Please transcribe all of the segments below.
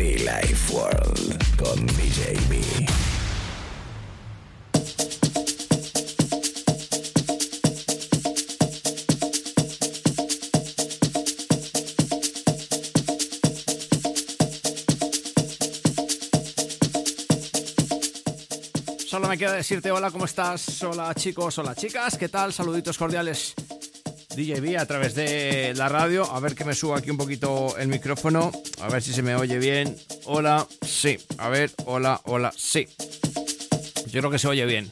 Be Life World con DJB. Solo me queda decirte hola, ¿cómo estás? Hola chicos, hola chicas, ¿qué tal? Saluditos cordiales. DJB a través de la radio. A ver que me suba aquí un poquito el micrófono. A ver si se me oye bien. Hola, sí. A ver, hola, hola, sí. Yo creo que se oye bien.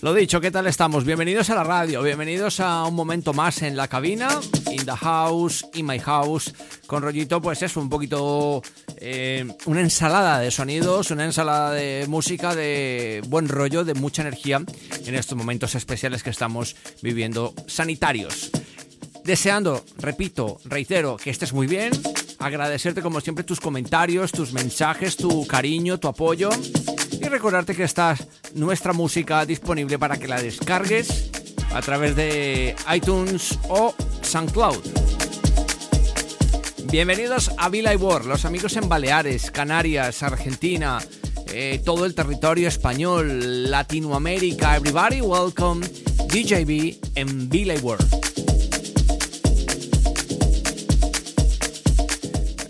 Lo dicho, ¿qué tal estamos? Bienvenidos a la radio, bienvenidos a un momento más en la cabina, in the house, in my house, con rollito, pues eso, un poquito, eh, una ensalada de sonidos, una ensalada de música, de buen rollo, de mucha energía en estos momentos especiales que estamos viviendo sanitarios. Deseando, repito, reitero, que estés muy bien, agradecerte como siempre tus comentarios, tus mensajes, tu cariño, tu apoyo y recordarte que está nuestra música disponible para que la descargues a través de iTunes o SoundCloud. Bienvenidos a Villa World, los amigos en Baleares, Canarias, Argentina, eh, todo el territorio español, Latinoamérica. Everybody, welcome DJB en Villa World.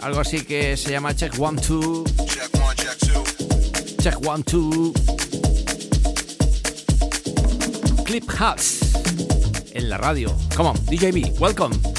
Algo así que se llama Check One Two. Check one, two. Clip House. En la radio. Come on, DJB, welcome.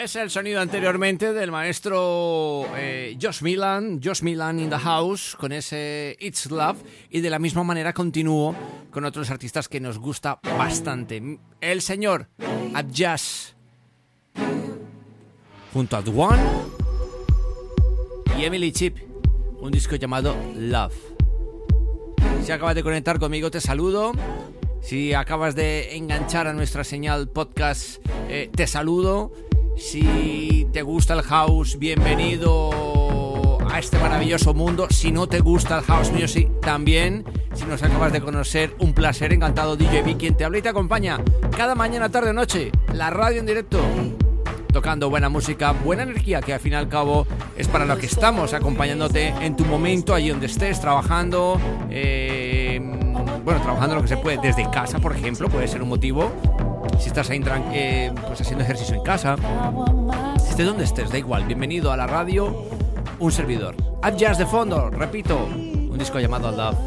Es el sonido anteriormente del maestro eh, Josh Milan, Josh Milan in the House, con ese It's Love, y de la misma manera continúo con otros artistas que nos gusta bastante. El señor Abjas, junto a Duan y Emily Chip, un disco llamado Love. Si acabas de conectar conmigo, te saludo. Si acabas de enganchar a nuestra señal podcast, eh, te saludo. Si te gusta el house, bienvenido a este maravilloso mundo. Si no te gusta el house music, también. Si nos acabas de conocer, un placer, encantado DJB, quien te habla y te acompaña cada mañana, tarde o noche, la radio en directo, tocando buena música, buena energía, que al fin y al cabo es para lo que estamos, acompañándote en tu momento, allí donde estés, trabajando. Eh, bueno, trabajando lo que se puede desde casa, por ejemplo, puede ser un motivo si estás ahí eh, pues haciendo ejercicio en casa, estés donde estés, da igual, bienvenido a la radio, un servidor. Ad Jazz de fondo, repito, un disco llamado Love.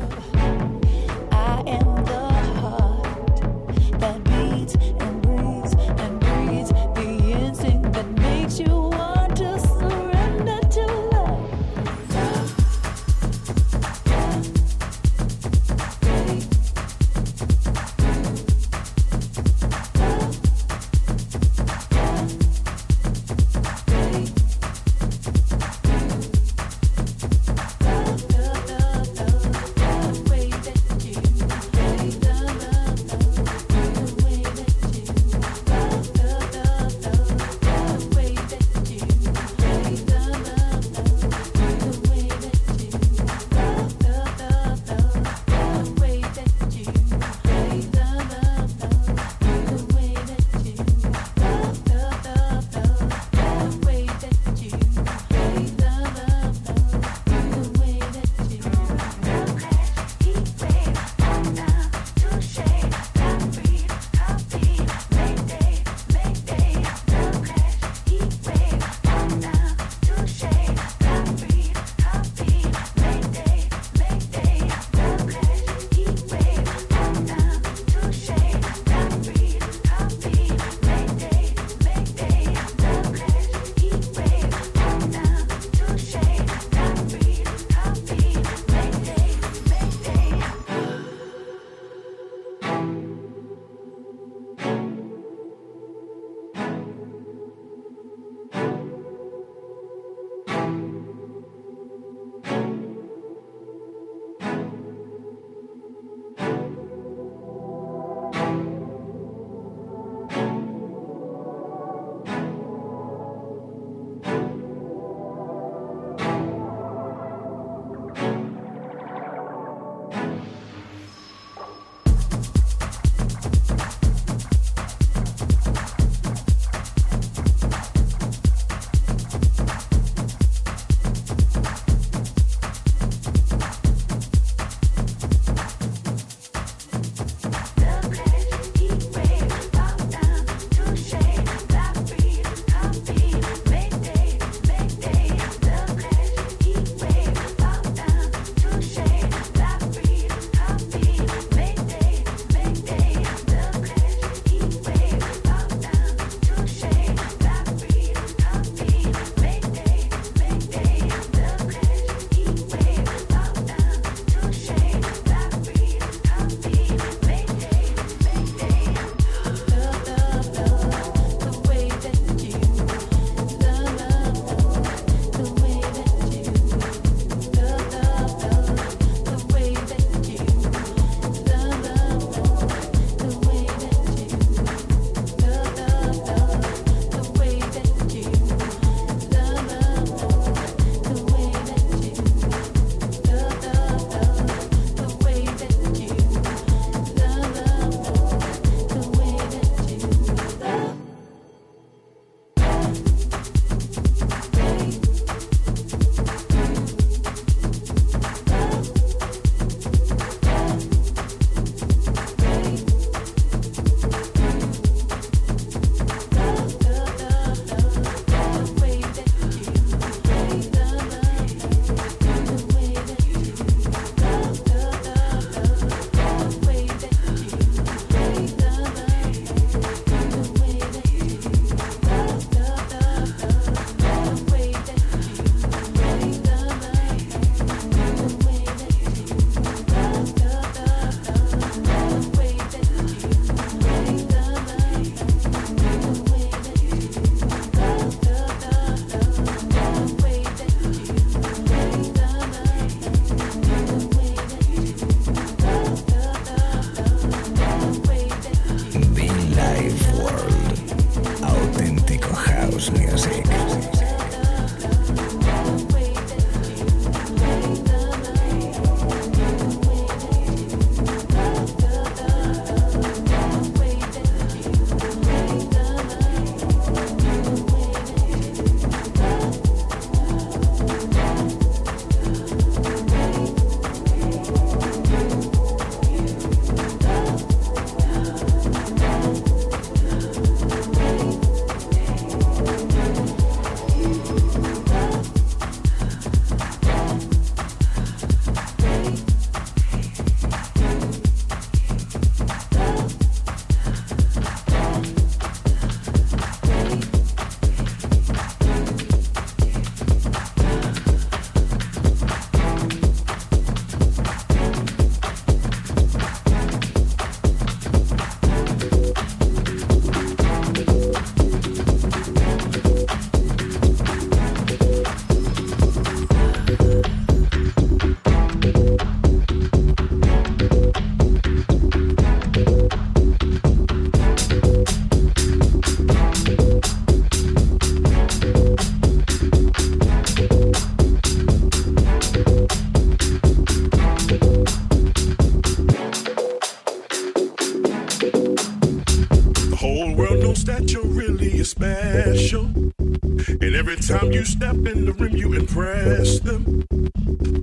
that you're really special. And every time you step in the room you impress them.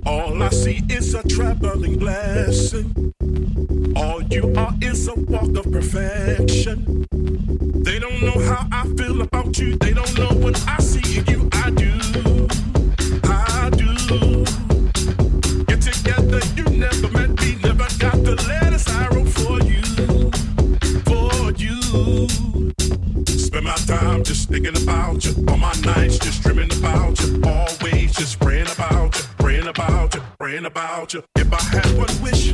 All I see is a traveling blessing. All you are is a walk of perfection. They don't know how I feel about you. They don't know what I see in you. I do. I do. Get together, you never met me, never got the letters I wrote for you. For you. Spend my time just thinking about you. All my nights just dreaming about you. Always just praying about you, praying about you, praying about you. If I had one wish,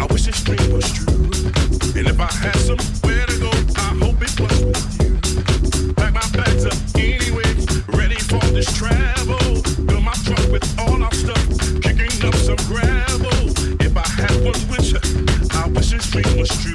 I wish this dream was true. And if I had somewhere to go, I hope it was with you. Pack my bags up anyway, ready for this travel. Fill my truck with all our stuff, kicking up some gravel. If I had one wish, I wish this dream was true.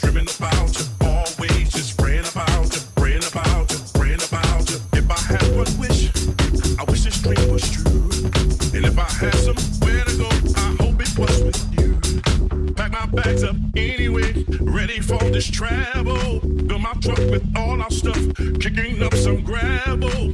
Dreaming about you, always just ran about you, ran about you, ran about you. If I had one wish, I wish this dream was true. And if I had somewhere to go, I hope it was with you. Pack my bags up anyway, ready for this travel. Fill my truck with all our stuff, kicking up some gravel.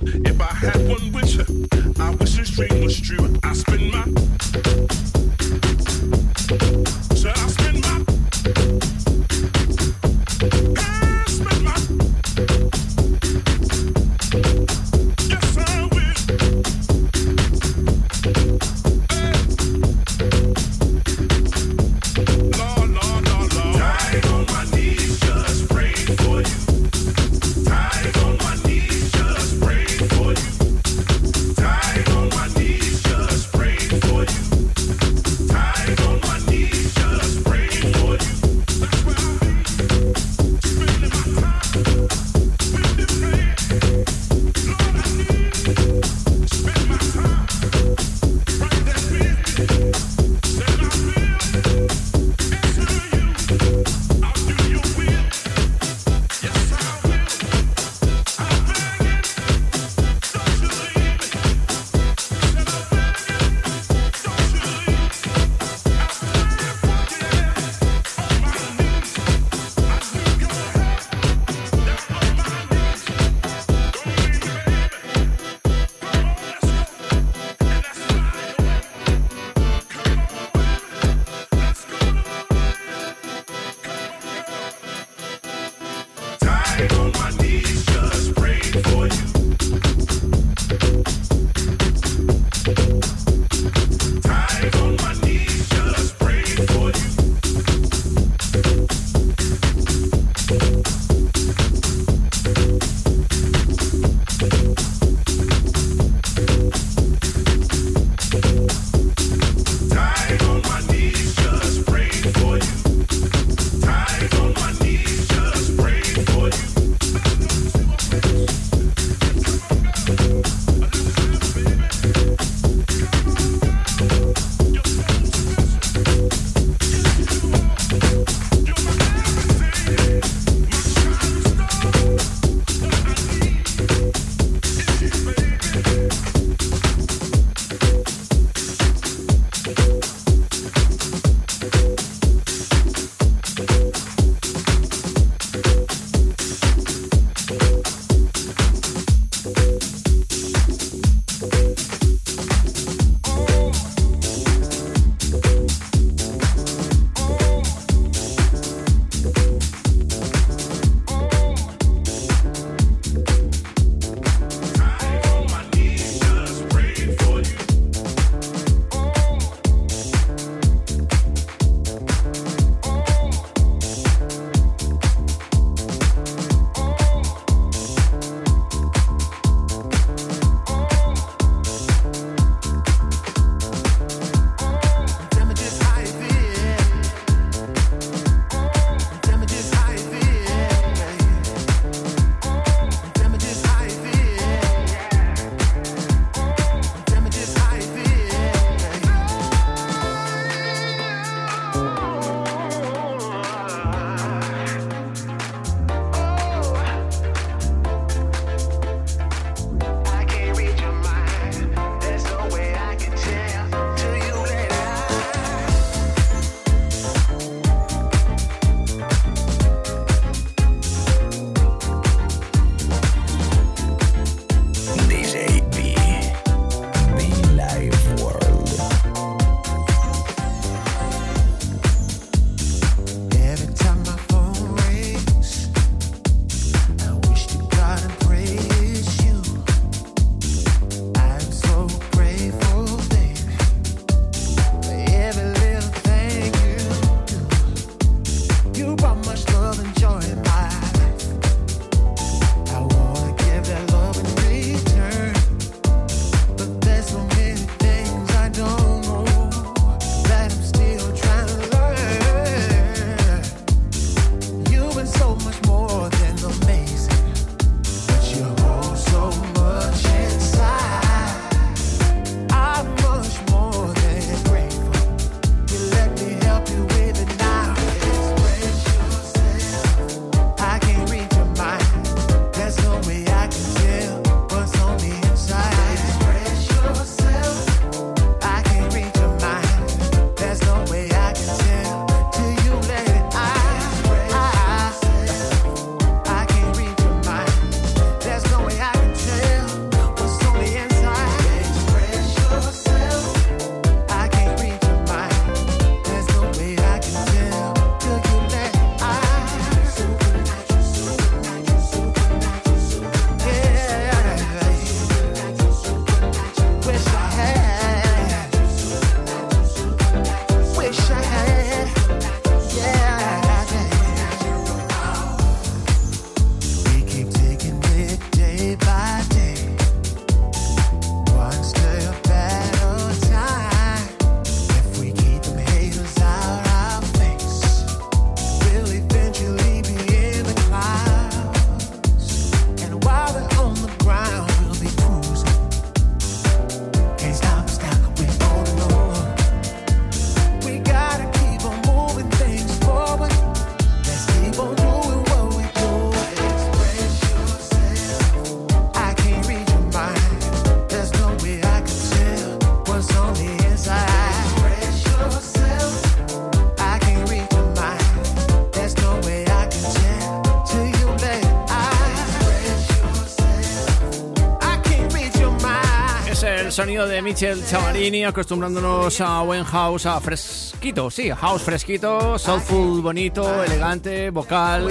sonido de Michel Chavarini, acostumbrándonos a buen house, a fresquito, sí, house fresquito, soulful, bonito, elegante, vocal,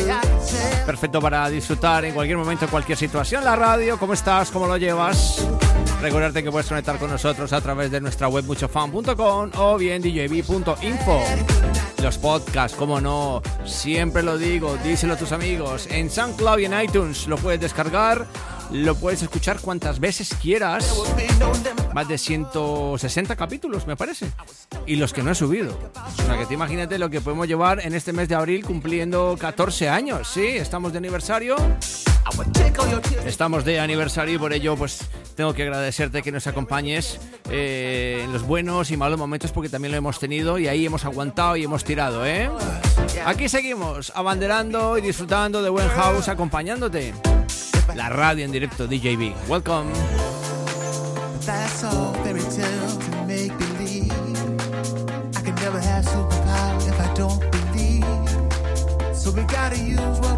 perfecto para disfrutar en cualquier momento, en cualquier situación. La radio, ¿cómo estás? ¿Cómo lo llevas? Recordarte que puedes conectar con nosotros a través de nuestra web muchofan.com o bien djb.info. Los podcasts, como no, siempre lo digo, díselo a tus amigos. En SoundCloud y en iTunes lo puedes descargar lo puedes escuchar cuantas veces quieras. Más de 160 capítulos, me parece. Y los que no he subido. O sea, que te imagínate lo que podemos llevar en este mes de abril cumpliendo 14 años. Sí, estamos de aniversario. Estamos de aniversario y por ello pues tengo que agradecerte que nos acompañes eh, en los buenos y malos momentos porque también lo hemos tenido y ahí hemos aguantado y hemos tirado, ¿eh? Aquí seguimos, abanderando y disfrutando de buen house, acompañándote. La radio en directo DJB. Welcome. That's all fairy tale to make believe. I can never have superpower if I don't believe. So we gotta use what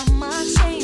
on my chain.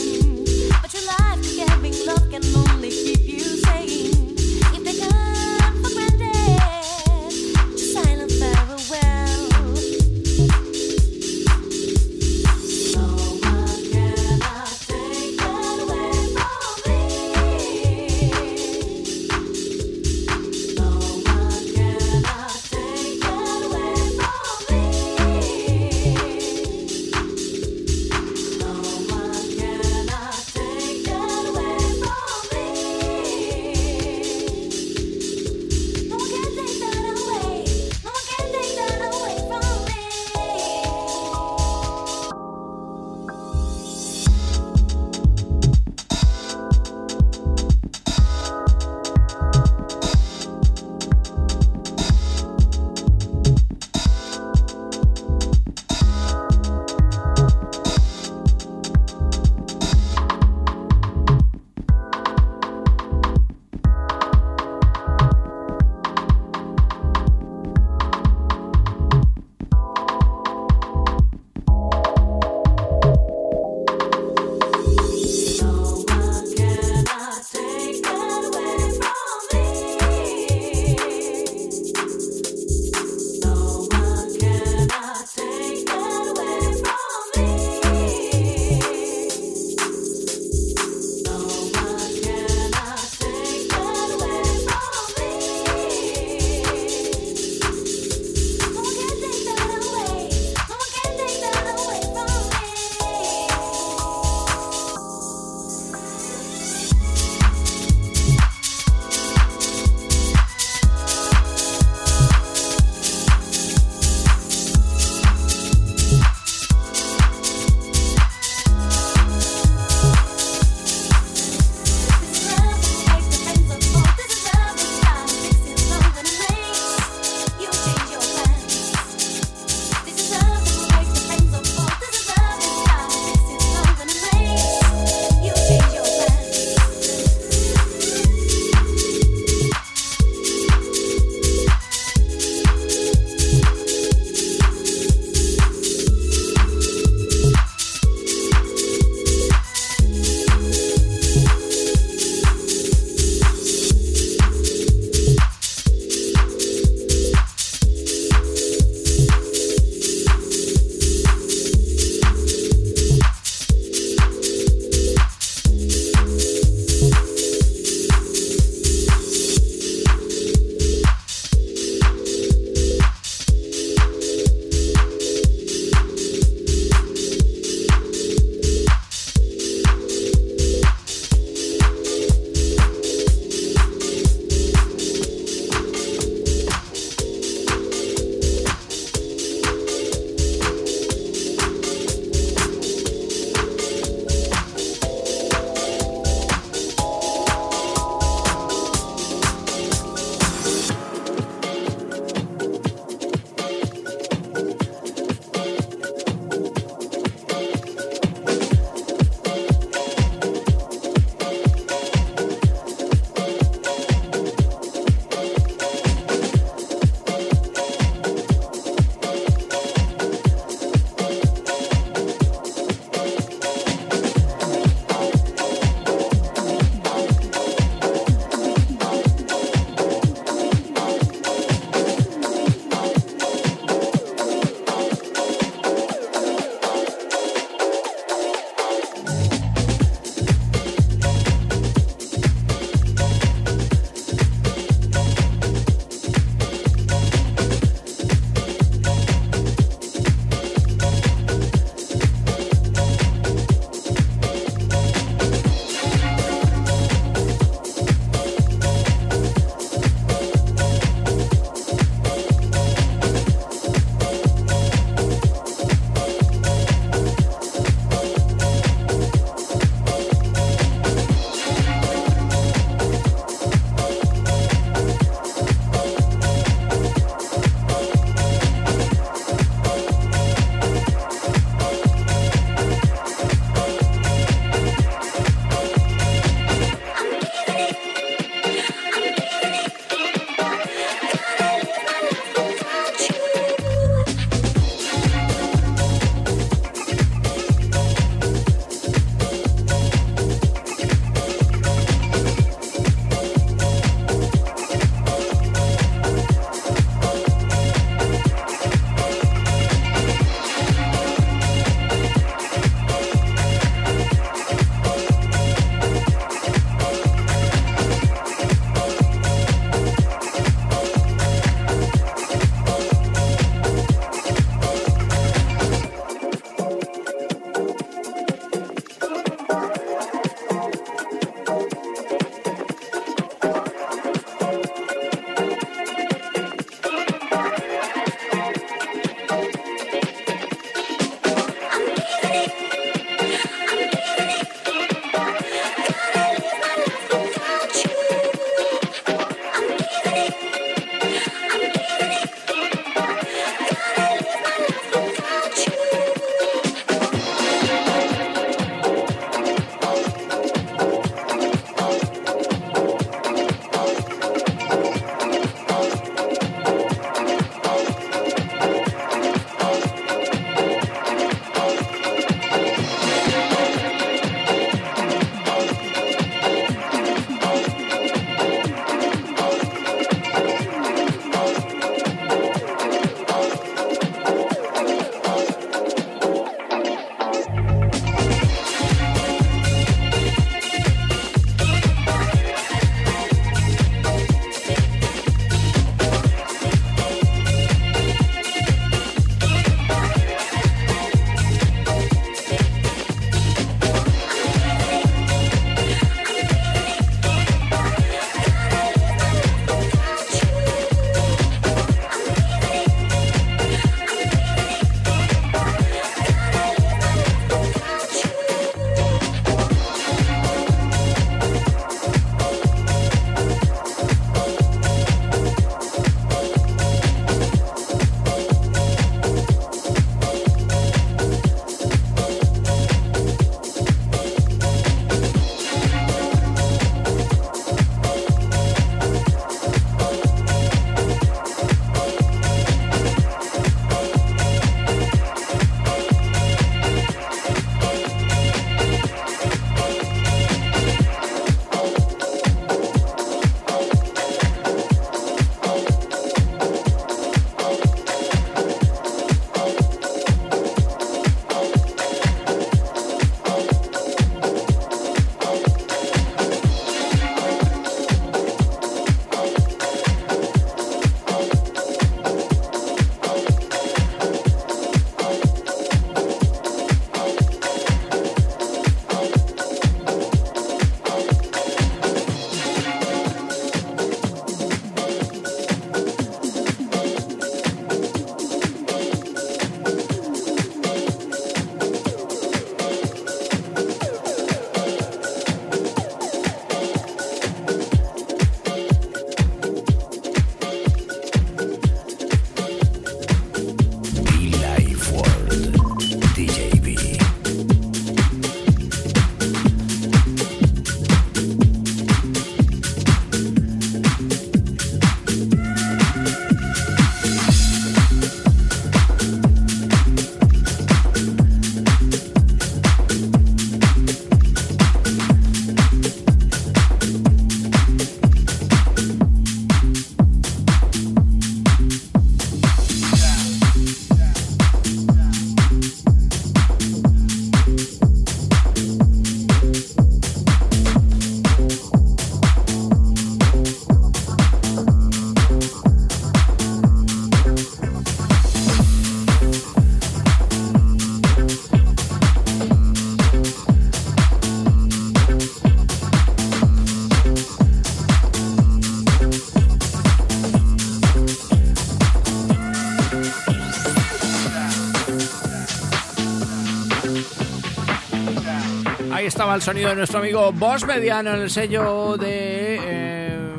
El sonido de nuestro amigo Boss Mediano en el sello de... Eh,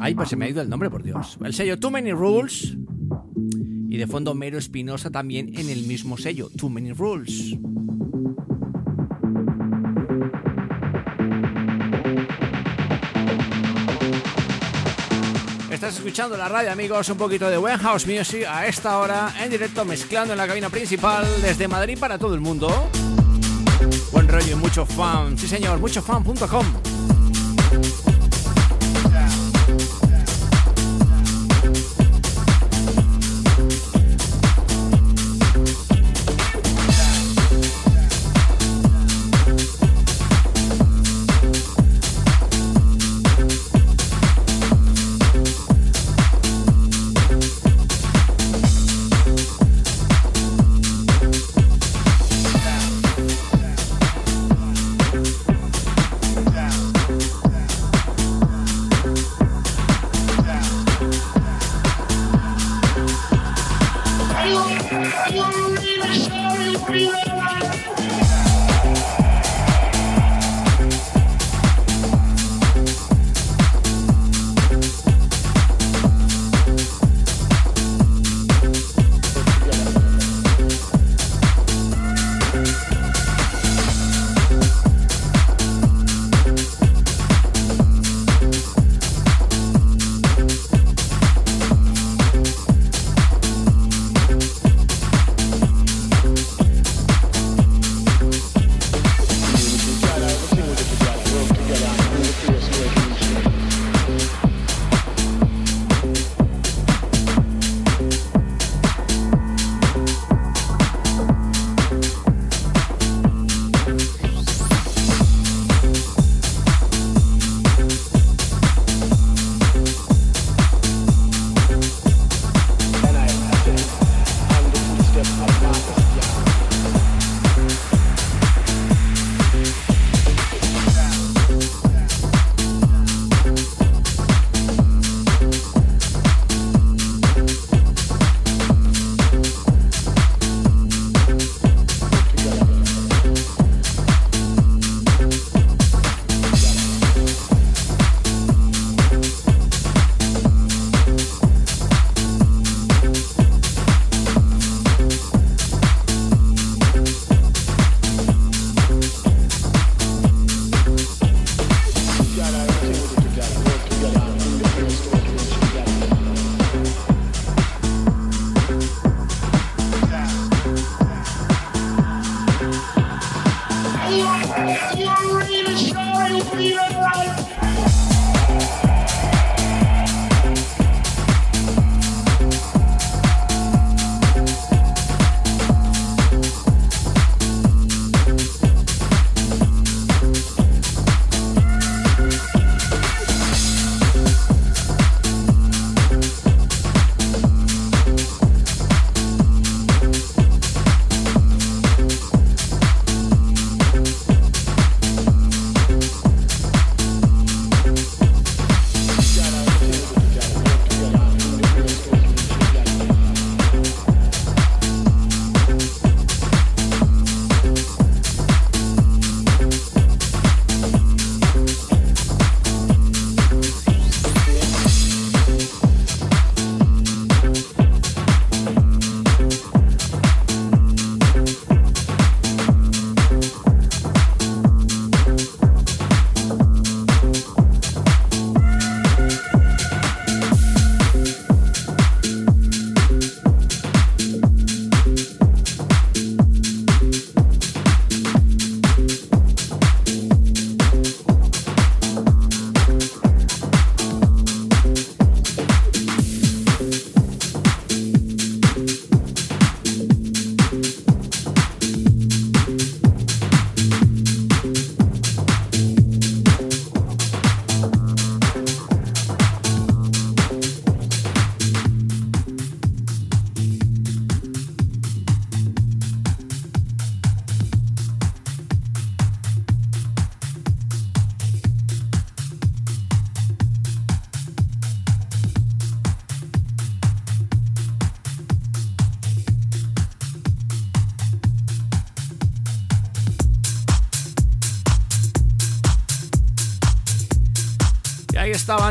ay, pues se me ha ido el nombre, por Dios. El sello Too Many Rules. Y de fondo Mero Espinosa también en el mismo sello, Too Many Rules. Estás escuchando la radio, amigos, un poquito de Buen House Music a esta hora, en directo, mezclando en la cabina principal desde Madrid para todo el mundo. Rollo y mucho fan, sí señor, muchofan.com.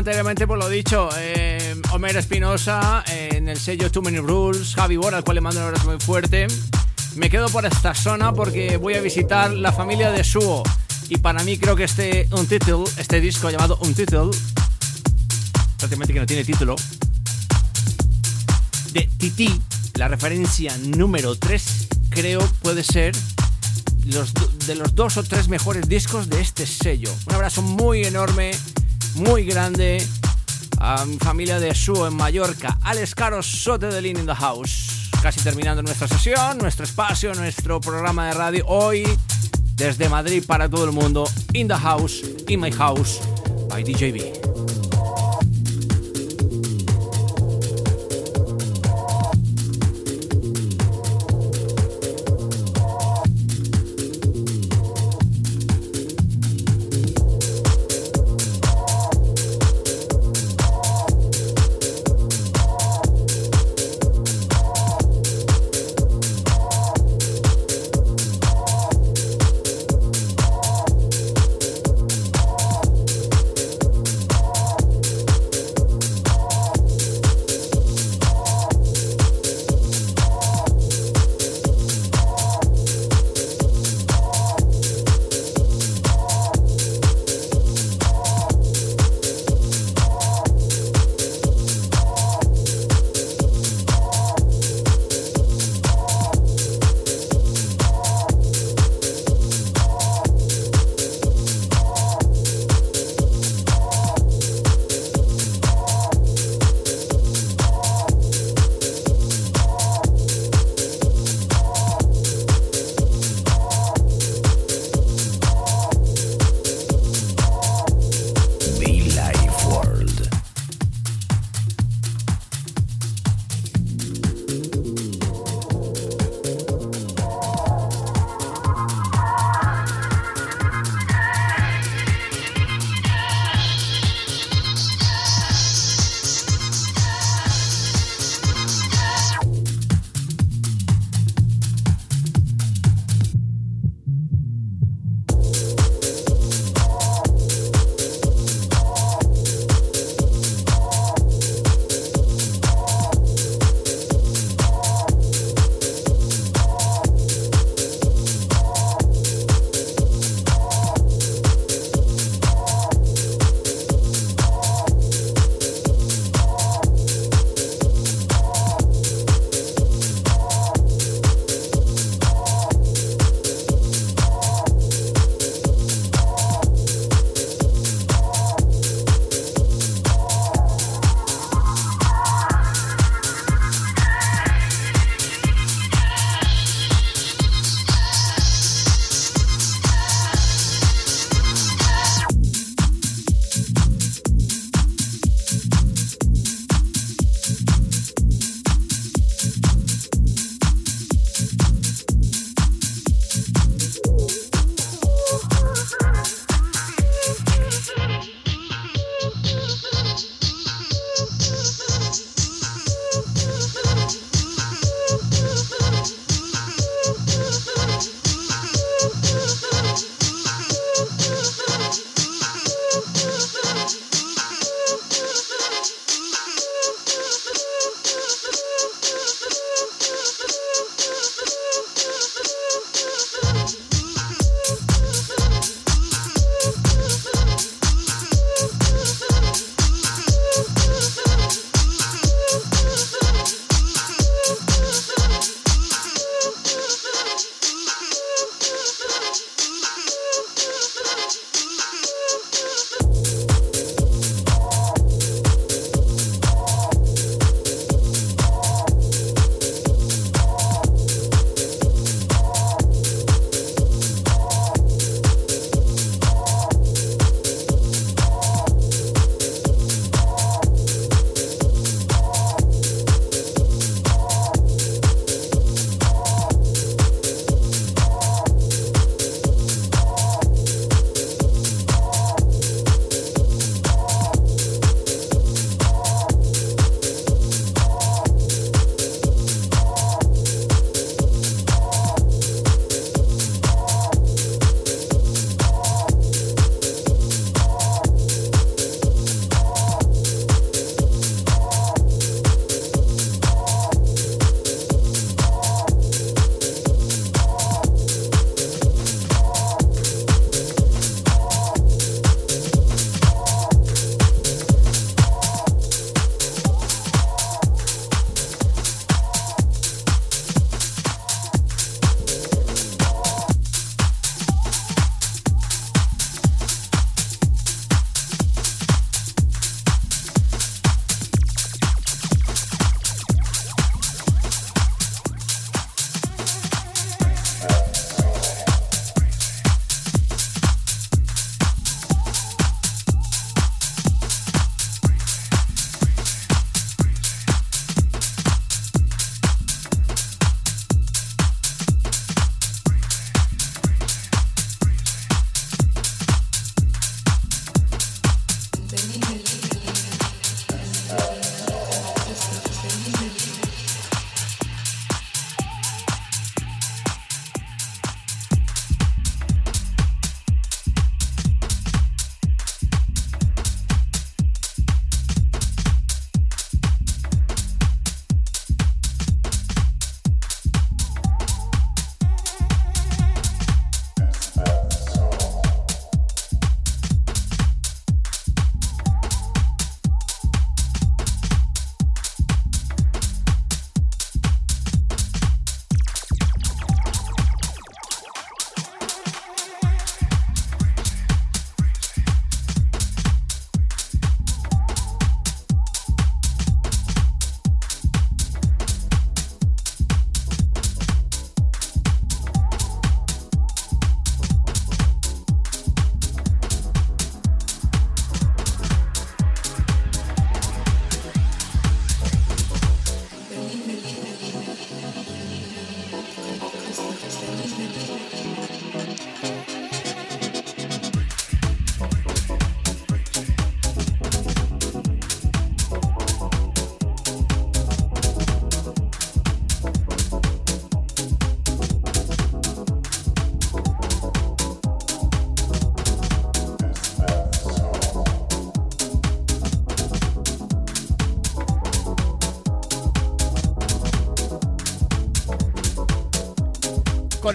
anteriormente, por lo dicho, eh, Homer Espinosa en el sello Too Many Rules, Javi Bora, al cual le mando un abrazo muy fuerte. Me quedo por esta zona porque voy a visitar la familia de Suo. Y para mí creo que este Untitled, este disco llamado Untitled, prácticamente que no tiene título, de Titi, la referencia número 3, creo puede ser los, de los dos o tres mejores discos de este sello. Un abrazo muy enorme, muy grande a mi familia de Suo en Mallorca, Alex Caro Sote de in the House. Casi terminando nuestra sesión, nuestro espacio, nuestro programa de radio hoy desde Madrid para todo el mundo, In the House, In My House, by DJB.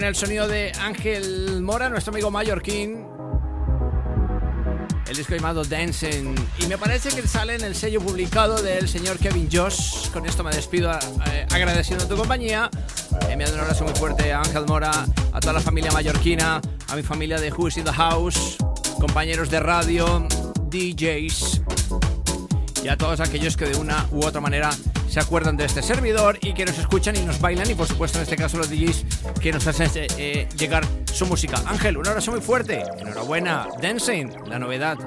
El sonido de Ángel Mora, nuestro amigo mallorquín. El disco llamado Dancing. Y me parece que sale en el sello publicado del señor Kevin Josh. Con esto me despido eh, agradeciendo tu compañía. Enviando un abrazo muy fuerte a Ángel Mora, a toda la familia mallorquina, a mi familia de Who's in the House, compañeros de radio, DJs y a todos aquellos que de una u otra manera se acuerdan de este servidor y que nos escuchan y nos bailan y por supuesto en este caso los DJs que nos hacen eh, eh, llegar su música. Ángel, un abrazo muy fuerte. Enhorabuena. Dancing, la novedad.